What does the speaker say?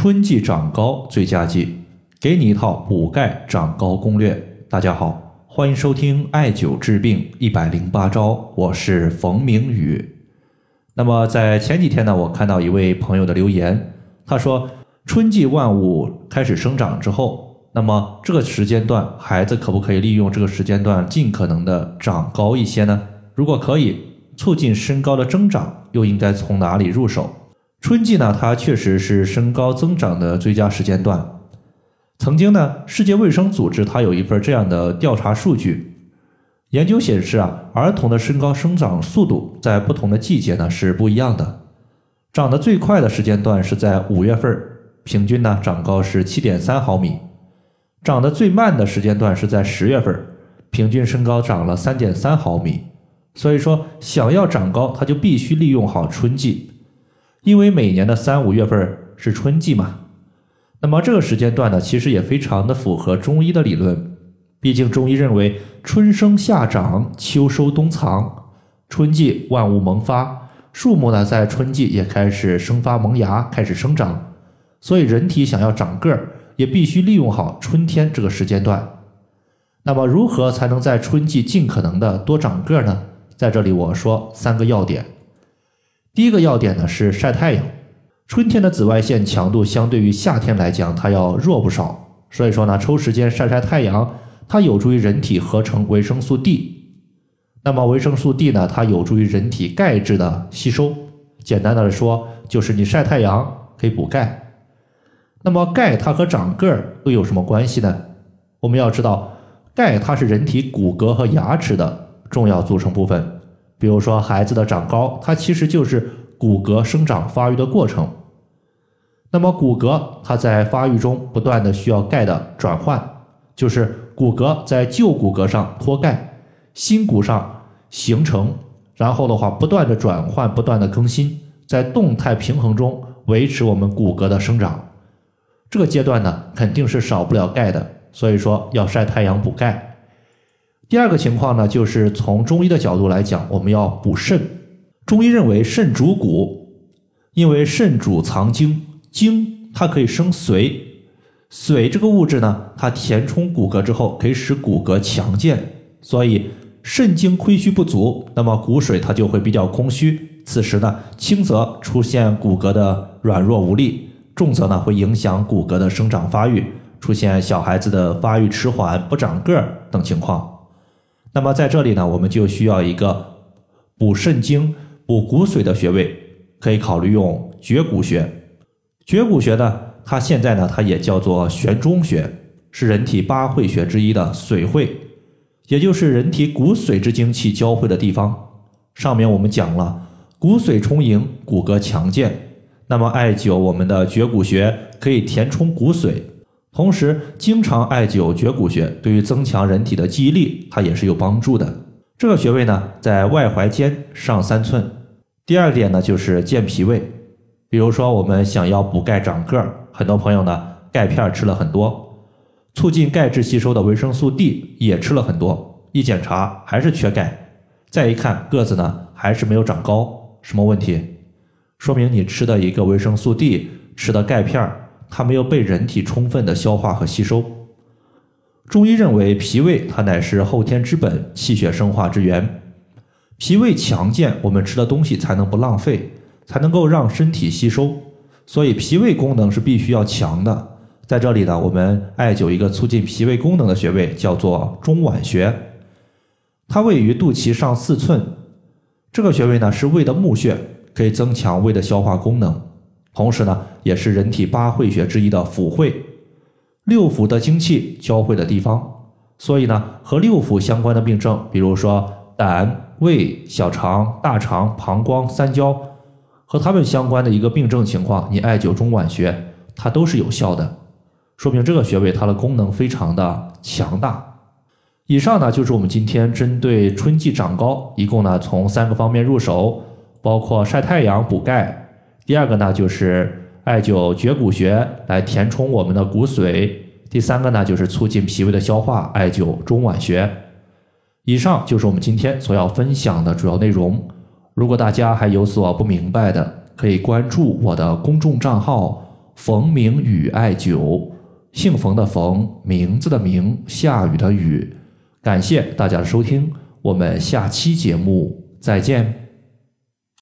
春季长高最佳季，给你一套补钙长高攻略。大家好，欢迎收听艾灸治病一百零八招，我是冯明宇。那么在前几天呢，我看到一位朋友的留言，他说春季万物开始生长之后，那么这个时间段孩子可不可以利用这个时间段尽可能的长高一些呢？如果可以，促进身高的增长，又应该从哪里入手？春季呢，它确实是身高增长的最佳时间段。曾经呢，世界卫生组织它有一份这样的调查数据，研究显示啊，儿童的身高生长速度在不同的季节呢是不一样的。长得最快的时间段是在五月份，平均呢长高是七点三毫米；长得最慢的时间段是在十月份，平均身高长了三点三毫米。所以说，想要长高，它就必须利用好春季。因为每年的三五月份是春季嘛，那么这个时间段呢，其实也非常的符合中医的理论。毕竟中医认为春生夏长，秋收冬藏，春季万物萌发，树木呢在春季也开始生发萌芽，开始生长。所以人体想要长个儿，也必须利用好春天这个时间段。那么如何才能在春季尽可能的多长个儿呢？在这里我说三个要点。第一个要点呢是晒太阳，春天的紫外线强度相对于夏天来讲，它要弱不少。所以说呢，抽时间晒晒太阳，它有助于人体合成维生素 D。那么维生素 D 呢，它有助于人体钙质的吸收。简单的说，就是你晒太阳可以补钙。那么钙它和长个儿又有什么关系呢？我们要知道，钙它是人体骨骼和牙齿的重要组成部分。比如说，孩子的长高，它其实就是骨骼生长发育的过程。那么，骨骼它在发育中不断的需要钙的转换，就是骨骼在旧骨骼上脱钙，新骨上形成，然后的话不断的转换，不断的更新，在动态平衡中维持我们骨骼的生长。这个阶段呢，肯定是少不了钙的，所以说要晒太阳补钙。第二个情况呢，就是从中医的角度来讲，我们要补肾。中医认为肾主骨，因为肾主藏精，精它可以生髓，髓这个物质呢，它填充骨骼之后，可以使骨骼强健。所以肾精亏虚不足，那么骨髓它就会比较空虚。此时呢，轻则出现骨骼的软弱无力，重则呢会影响骨骼的生长发育，出现小孩子的发育迟缓、不长个儿等情况。那么在这里呢，我们就需要一个补肾精、补骨髓的穴位，可以考虑用绝骨穴。绝骨穴呢，它现在呢，它也叫做悬中穴，是人体八会穴之一的髓会，也就是人体骨髓之精气交汇的地方。上面我们讲了，骨髓充盈，骨骼强健，那么艾灸我们的绝骨穴可以填充骨髓。同时，经常艾灸绝骨穴，对于增强人体的记忆力，它也是有帮助的。这个穴位呢，在外踝尖上三寸。第二点呢，就是健脾胃。比如说，我们想要补钙长个儿，很多朋友呢，钙片吃了很多，促进钙质吸收的维生素 D 也吃了很多，一检查还是缺钙。再一看个子呢，还是没有长高，什么问题？说明你吃的一个维生素 D，吃的钙片儿。它没有被人体充分的消化和吸收。中医认为，脾胃它乃是后天之本，气血生化之源。脾胃强健，我们吃的东西才能不浪费，才能够让身体吸收。所以，脾胃功能是必须要强的。在这里呢，我们艾灸一个促进脾胃功能的穴位，叫做中脘穴。它位于肚脐上四寸。这个穴位呢，是胃的募穴，可以增强胃的消化功能。同时呢，也是人体八会穴之一的腑会，六腑的精气交汇的地方。所以呢，和六腑相关的病症，比如说胆、胃、小肠、大肠、膀胱、三焦，和他们相关的一个病症情况，你艾灸中脘穴，它都是有效的，说明这个穴位它的功能非常的强大。以上呢，就是我们今天针对春季长高，一共呢从三个方面入手，包括晒太阳补钙。第二个呢，就是艾灸绝骨穴来填充我们的骨髓。第三个呢，就是促进脾胃的消化，艾灸中脘穴。以上就是我们今天所要分享的主要内容。如果大家还有所不明白的，可以关注我的公众账号冯明宇艾灸，姓冯的冯，名字的名，下雨的雨。感谢大家的收听，我们下期节目再见。